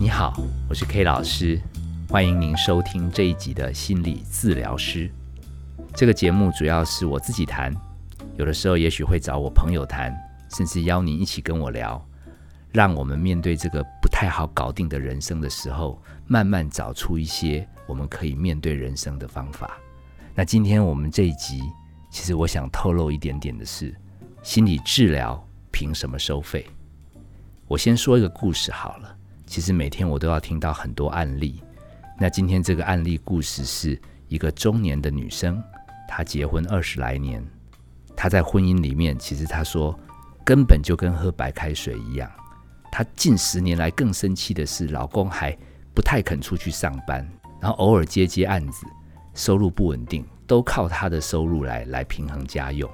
你好，我是 K 老师，欢迎您收听这一集的心理治疗师。这个节目主要是我自己谈，有的时候也许会找我朋友谈，甚至邀您一起跟我聊，让我们面对这个不太好搞定的人生的时候，慢慢找出一些我们可以面对人生的方法。那今天我们这一集，其实我想透露一点点的是，心理治疗凭什么收费？我先说一个故事好了。其实每天我都要听到很多案例。那今天这个案例故事是一个中年的女生，她结婚二十来年，她在婚姻里面，其实她说根本就跟喝白开水一样。她近十年来更生气的是，老公还不太肯出去上班，然后偶尔接接案子，收入不稳定，都靠她的收入来来平衡家用。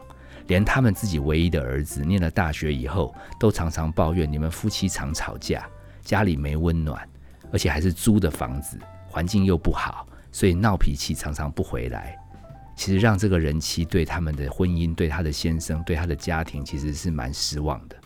连他们自己唯一的儿子念了大学以后，都常常抱怨你们夫妻常吵架。家里没温暖，而且还是租的房子，环境又不好，所以闹脾气常常不回来。其实让这个人妻对他们的婚姻、对他的先生、对他的家庭，其实是蛮失望的。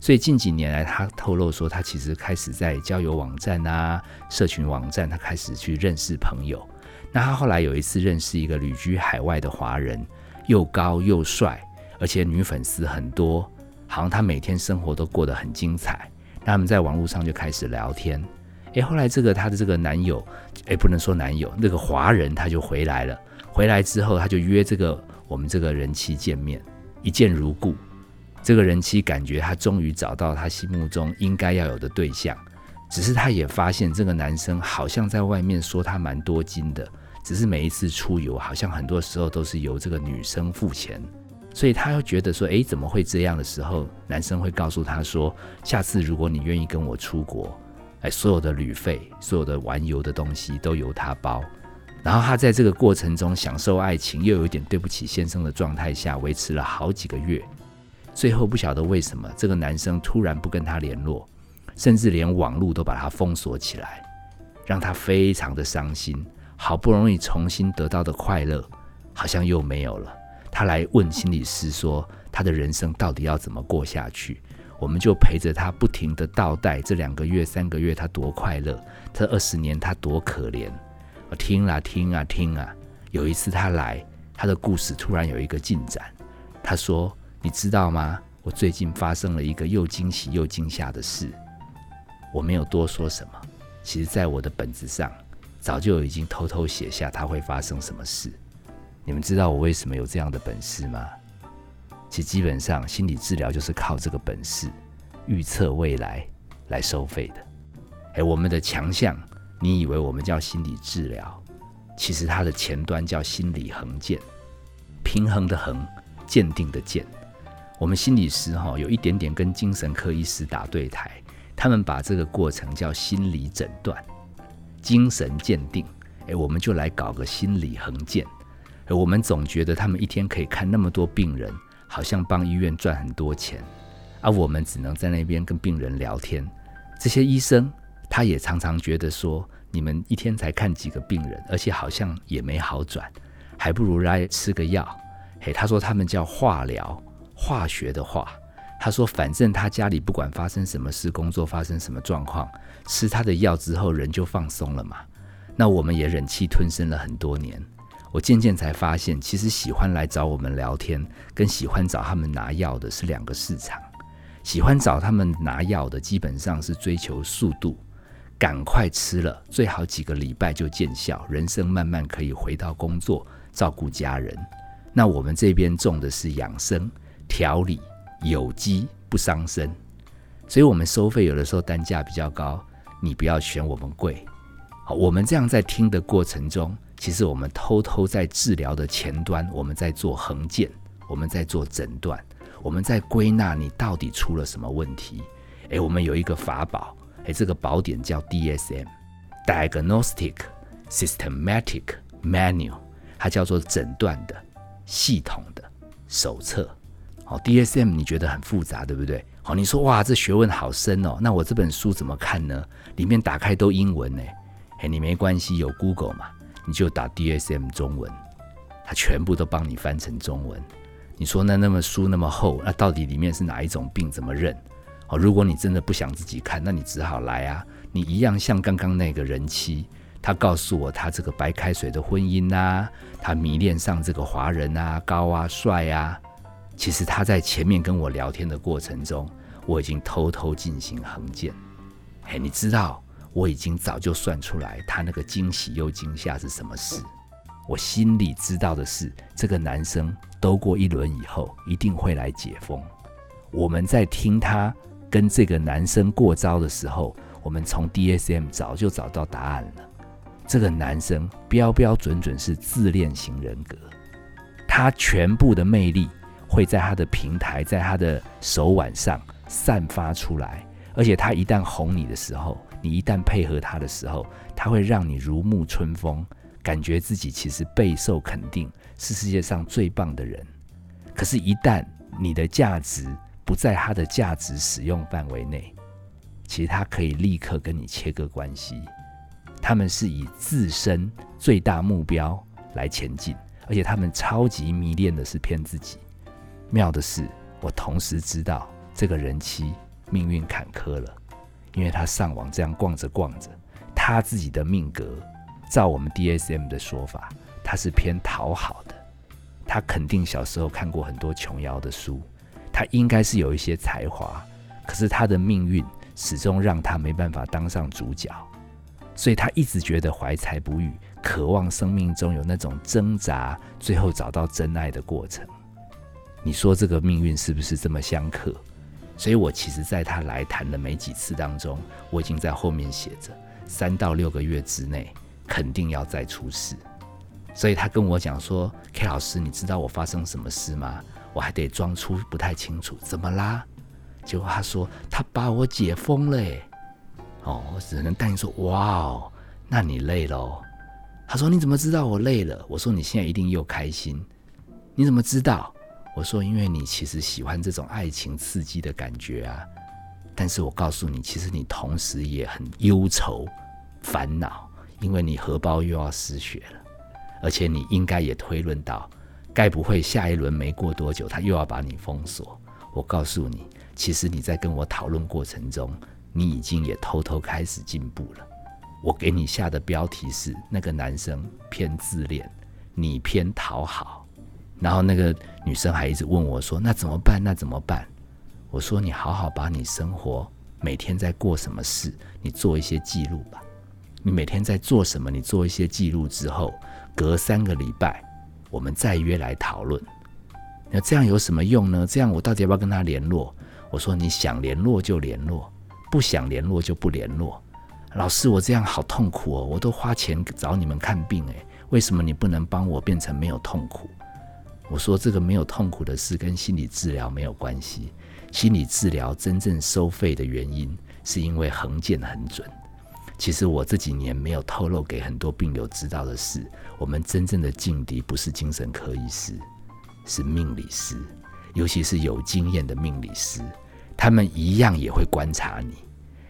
所以近几年来，他透露说，他其实开始在交友网站啊、社群网站，他开始去认识朋友。那他后来有一次认识一个旅居海外的华人，又高又帅，而且女粉丝很多，好像他每天生活都过得很精彩。他们在网络上就开始聊天，诶，后来这个她的这个男友，诶，不能说男友，那个华人他就回来了。回来之后，他就约这个我们这个人妻见面，一见如故。这个人妻感觉他终于找到他心目中应该要有的对象，只是他也发现这个男生好像在外面说他蛮多金的，只是每一次出游好像很多时候都是由这个女生付钱。所以他又觉得说，诶，怎么会这样的时候，男生会告诉他说，下次如果你愿意跟我出国，哎，所有的旅费、所有的玩游的东西都由他包。然后他在这个过程中享受爱情，又有点对不起先生的状态下，维持了好几个月。最后不晓得为什么，这个男生突然不跟他联络，甚至连网络都把他封锁起来，让他非常的伤心。好不容易重新得到的快乐，好像又没有了。他来问心理师说：“他的人生到底要怎么过下去？”我们就陪着他，不停的倒带这两个月、三个月，他多快乐；这二十年，他多可怜。我听啊听啊听啊。有一次他来，他的故事突然有一个进展。他说：“你知道吗？我最近发生了一个又惊喜又惊吓的事。”我没有多说什么。其实，在我的本子上，早就已经偷偷写下他会发生什么事。你们知道我为什么有这样的本事吗？其实基本上心理治疗就是靠这个本事预测未来来收费的。哎，我们的强项，你以为我们叫心理治疗，其实它的前端叫心理横鉴，平衡的衡，鉴定的鉴。我们心理师哈有一点点跟精神科医师打对台，他们把这个过程叫心理诊断、精神鉴定。哎，我们就来搞个心理横鉴。而我们总觉得他们一天可以看那么多病人，好像帮医院赚很多钱，而我们只能在那边跟病人聊天。这些医生他也常常觉得说，你们一天才看几个病人，而且好像也没好转，还不如来吃个药。嘿，他说他们叫化疗，化学的化。他说反正他家里不管发生什么事，工作发生什么状况，吃他的药之后人就放松了嘛。那我们也忍气吞声了很多年。我渐渐才发现，其实喜欢来找我们聊天，跟喜欢找他们拿药的是两个市场。喜欢找他们拿药的，基本上是追求速度，赶快吃了，最好几个礼拜就见效，人生慢慢可以回到工作，照顾家人。那我们这边种的是养生、调理、有机，不伤身，所以我们收费有的时候单价比较高，你不要嫌我们贵。好，我们这样在听的过程中。其实我们偷偷在治疗的前端，我们在做横件，我们在做诊断，我们在归纳你到底出了什么问题。诶，我们有一个法宝，诶，这个宝典叫 DSM（Diagnostic Systematic Manual），它叫做诊断的系统的手册。好，DSM 你觉得很复杂，对不对？好，你说哇，这学问好深哦，那我这本书怎么看呢？里面打开都英文呢。诶，你没关系，有 Google 嘛？你就打 DSM 中文，它全部都帮你翻成中文。你说那那么书那么厚，那到底里面是哪一种病？怎么认？哦，如果你真的不想自己看，那你只好来啊，你一样像刚刚那个人妻，他告诉我他这个白开水的婚姻啊，他迷恋上这个华人啊，高啊，帅啊。其实他在前面跟我聊天的过程中，我已经偷偷进行横剑。嘿，你知道，我已经早就算出来他那个惊喜又惊吓是什么事。我心里知道的是，这个男生兜过一轮以后，一定会来解封。我们在听他跟这个男生过招的时候，我们从 DSM 早就找到答案了。这个男生标标准准是自恋型人格，他全部的魅力会在他的平台，在他的手腕上散发出来。而且他一旦哄你的时候，你一旦配合他的时候，他会让你如沐春风。感觉自己其实备受肯定，是世界上最棒的人。可是，一旦你的价值不在他的价值使用范围内，其实他可以立刻跟你切割关系。他们是以自身最大目标来前进，而且他们超级迷恋的是骗自己。妙的是，我同时知道这个人妻命运坎坷了，因为他上网这样逛着逛着，他自己的命格。照我们 DSM 的说法，他是偏讨好的。他肯定小时候看过很多琼瑶的书，他应该是有一些才华，可是他的命运始终让他没办法当上主角，所以他一直觉得怀才不遇，渴望生命中有那种挣扎，最后找到真爱的过程。你说这个命运是不是这么相克？所以我其实在他来谈的没几次当中，我已经在后面写着三到六个月之内。肯定要再出事，所以他跟我讲说：“K 老师，你知道我发生什么事吗？”我还得装出不太清楚，怎么啦？结果他说他把我解封了。哦，我只能答应说：“哇哦，那你累喽。”他说：“你怎么知道我累了？”我说：“你现在一定又开心。”你怎么知道？我说：“因为你其实喜欢这种爱情刺激的感觉啊。”但是我告诉你，其实你同时也很忧愁、烦恼。因为你荷包又要失血了，而且你应该也推论到，该不会下一轮没过多久，他又要把你封锁？我告诉你，其实你在跟我讨论过程中，你已经也偷偷开始进步了。我给你下的标题是：那个男生偏自恋，你偏讨好。然后那个女生还一直问我说：“那怎么办？那怎么办？”我说：“你好好把你生活每天在过什么事，你做一些记录吧。”你每天在做什么？你做一些记录之后，隔三个礼拜，我们再约来讨论。那这样有什么用呢？这样我到底要不要跟他联络？我说你想联络就联络，不想联络就不联络。老师，我这样好痛苦哦！我都花钱找你们看病，诶，为什么你不能帮我变成没有痛苦？我说这个没有痛苦的事跟心理治疗没有关系。心理治疗真正收费的原因，是因为横剑很准。其实我这几年没有透露给很多病友知道的是，我们真正的劲敌不是精神科医师，是命理师，尤其是有经验的命理师。他们一样也会观察你，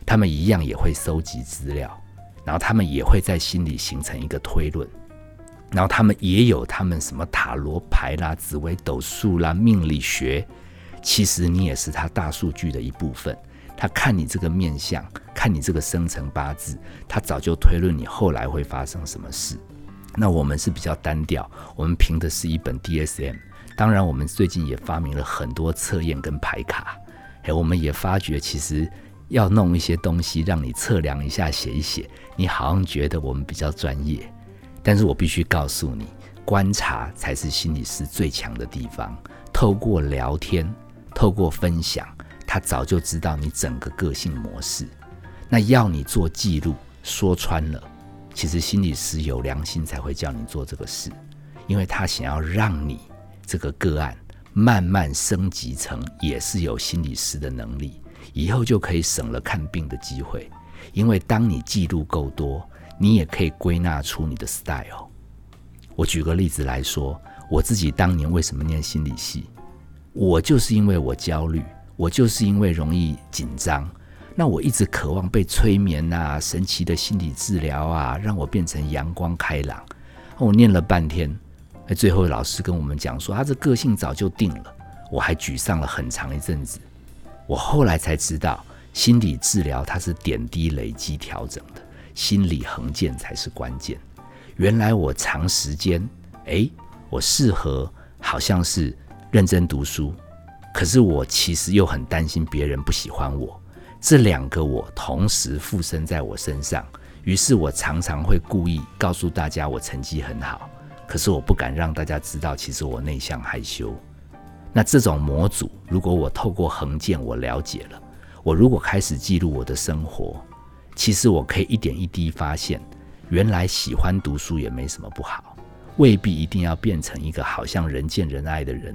他们一样也会收集资料，然后他们也会在心里形成一个推论，然后他们也有他们什么塔罗牌啦、紫微斗数啦、命理学。其实你也是他大数据的一部分。他看你这个面相，看你这个生辰八字，他早就推论你后来会发生什么事。那我们是比较单调，我们凭的是一本 DSM。当然，我们最近也发明了很多测验跟牌卡。哎，我们也发觉，其实要弄一些东西让你测量一下、写一写，你好像觉得我们比较专业。但是我必须告诉你，观察才是心理师最强的地方。透过聊天，透过分享。他早就知道你整个个性模式，那要你做记录，说穿了，其实心理师有良心才会叫你做这个事，因为他想要让你这个个案慢慢升级成也是有心理师的能力，以后就可以省了看病的机会，因为当你记录够多，你也可以归纳出你的 style。我举个例子来说，我自己当年为什么念心理系，我就是因为我焦虑。我就是因为容易紧张，那我一直渴望被催眠啊，神奇的心理治疗啊，让我变成阳光开朗。我念了半天，最后老师跟我们讲说，他这个性早就定了。我还沮丧了很长一阵子。我后来才知道，心理治疗它是点滴累积调整的，心理横见才是关键。原来我长时间，诶，我适合好像是认真读书，可是我其实又很担心别人不喜欢我，这两个我同时附身在我身上，于是我常常会故意告诉大家我成绩很好，可是我不敢让大家知道，其实我内向害羞。那这种模组，如果我透过横见我了解了，我如果开始记录我的生活，其实我可以一点一滴发现。原来喜欢读书也没什么不好，未必一定要变成一个好像人见人爱的人。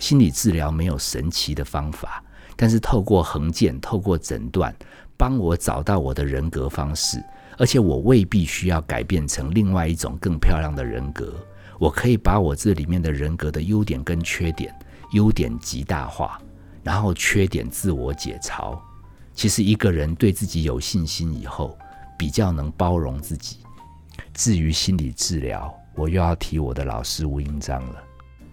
心理治疗没有神奇的方法，但是透过横见，透过诊断，帮我找到我的人格方式，而且我未必需要改变成另外一种更漂亮的人格。我可以把我这里面的人格的优点跟缺点，优点极大化，然后缺点自我解嘲。其实一个人对自己有信心以后。比较能包容自己。至于心理治疗，我又要提我的老师吴英章了。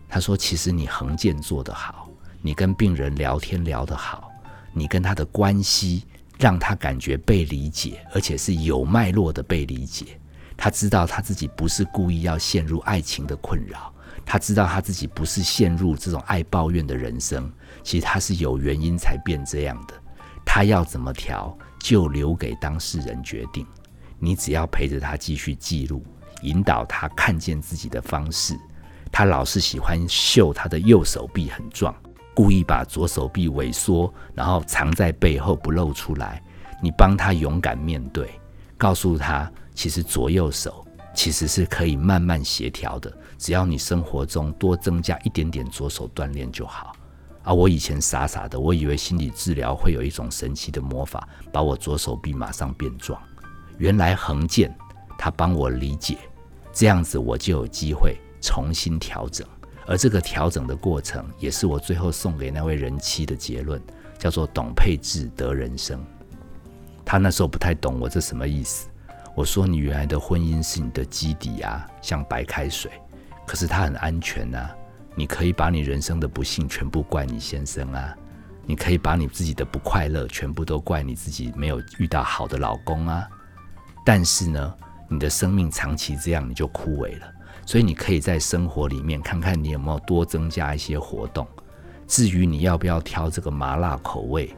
他说：“其实你横见做得好，你跟病人聊天聊得好，你跟他的关系让他感觉被理解，而且是有脉络的被理解。他知道他自己不是故意要陷入爱情的困扰，他知道他自己不是陷入这种爱抱怨的人生。其实他是有原因才变这样的。他要怎么调？”就留给当事人决定，你只要陪着他继续记录，引导他看见自己的方式。他老是喜欢秀他的右手臂很壮，故意把左手臂萎缩，然后藏在背后不露出来。你帮他勇敢面对，告诉他，其实左右手其实是可以慢慢协调的，只要你生活中多增加一点点左手锻炼就好。啊！我以前傻傻的，我以为心理治疗会有一种神奇的魔法，把我左手臂马上变壮。原来横剑，他帮我理解，这样子我就有机会重新调整。而这个调整的过程，也是我最后送给那位人妻的结论，叫做“懂配置得人生”。他那时候不太懂我这什么意思。我说：“你原来的婚姻是你的基底啊，像白开水，可是它很安全啊。”你可以把你人生的不幸全部怪你先生啊，你可以把你自己的不快乐全部都怪你自己没有遇到好的老公啊。但是呢，你的生命长期这样你就枯萎了，所以你可以在生活里面看看你有没有多增加一些活动。至于你要不要挑这个麻辣口味，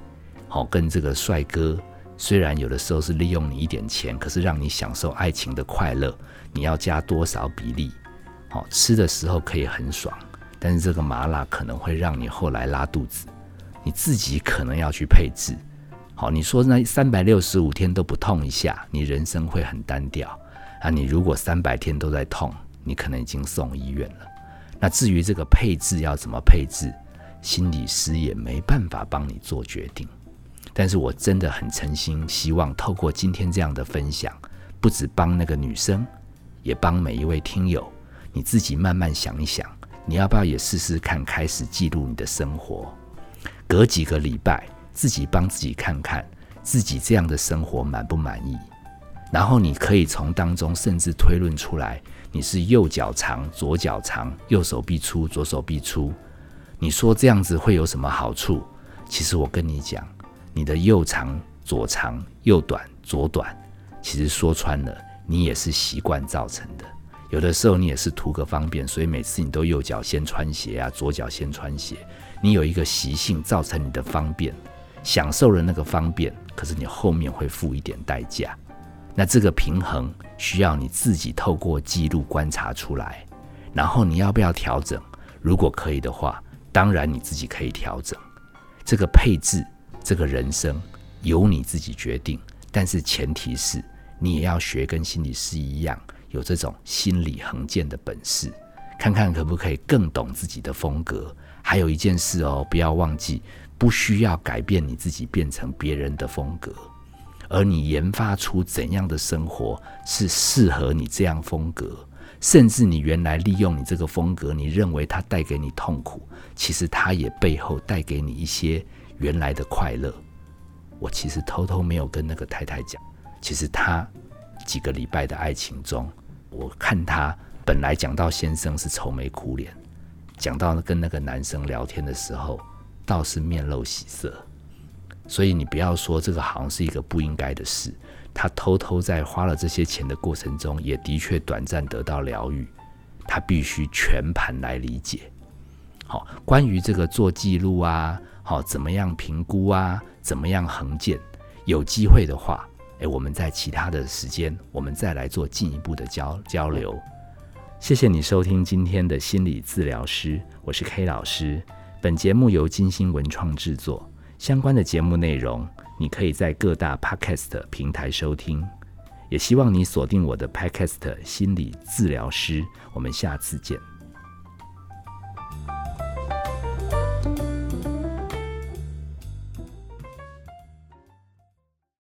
好跟这个帅哥，虽然有的时候是利用你一点钱，可是让你享受爱情的快乐，你要加多少比例？好吃的时候可以很爽。但是这个麻辣可能会让你后来拉肚子，你自己可能要去配置。好，你说那三百六十五天都不痛一下，你人生会很单调啊。你如果三百天都在痛，你可能已经送医院了。那至于这个配置要怎么配置，心理师也没办法帮你做决定。但是我真的很诚心希望透过今天这样的分享，不止帮那个女生，也帮每一位听友，你自己慢慢想一想。你要不要也试试看，开始记录你的生活？隔几个礼拜，自己帮自己看看，自己这样的生活满不满意？然后你可以从当中甚至推论出来，你是右脚长，左脚长，右手臂粗，左手臂粗。你说这样子会有什么好处？其实我跟你讲，你的右长、左长、右短、左短，其实说穿了，你也是习惯造成的。有的时候你也是图个方便，所以每次你都右脚先穿鞋啊，左脚先穿鞋。你有一个习性造成你的方便，享受了那个方便，可是你后面会付一点代价。那这个平衡需要你自己透过记录观察出来，然后你要不要调整？如果可以的话，当然你自己可以调整。这个配置，这个人生由你自己决定，但是前提是你也要学跟心理师一样。有这种心理横见的本事，看看可不可以更懂自己的风格。还有一件事哦，不要忘记，不需要改变你自己变成别人的风格，而你研发出怎样的生活是适合你这样风格，甚至你原来利用你这个风格，你认为它带给你痛苦，其实它也背后带给你一些原来的快乐。我其实偷偷没有跟那个太太讲，其实她几个礼拜的爱情中。我看他本来讲到先生是愁眉苦脸，讲到跟那个男生聊天的时候，倒是面露喜色。所以你不要说这个好像是一个不应该的事。他偷偷在花了这些钱的过程中，也的确短暂得到疗愈。他必须全盘来理解。好，关于这个做记录啊，好，怎么样评估啊，怎么样横建？有机会的话，诶，我们在其他的时间，我们再来做进一步的交交流。谢谢你收听今天的心理治疗师，我是 K 老师。本节目由金星文创制作，相关的节目内容你可以在各大 Podcast 平台收听。也希望你锁定我的 Podcast 心理治疗师，我们下次见。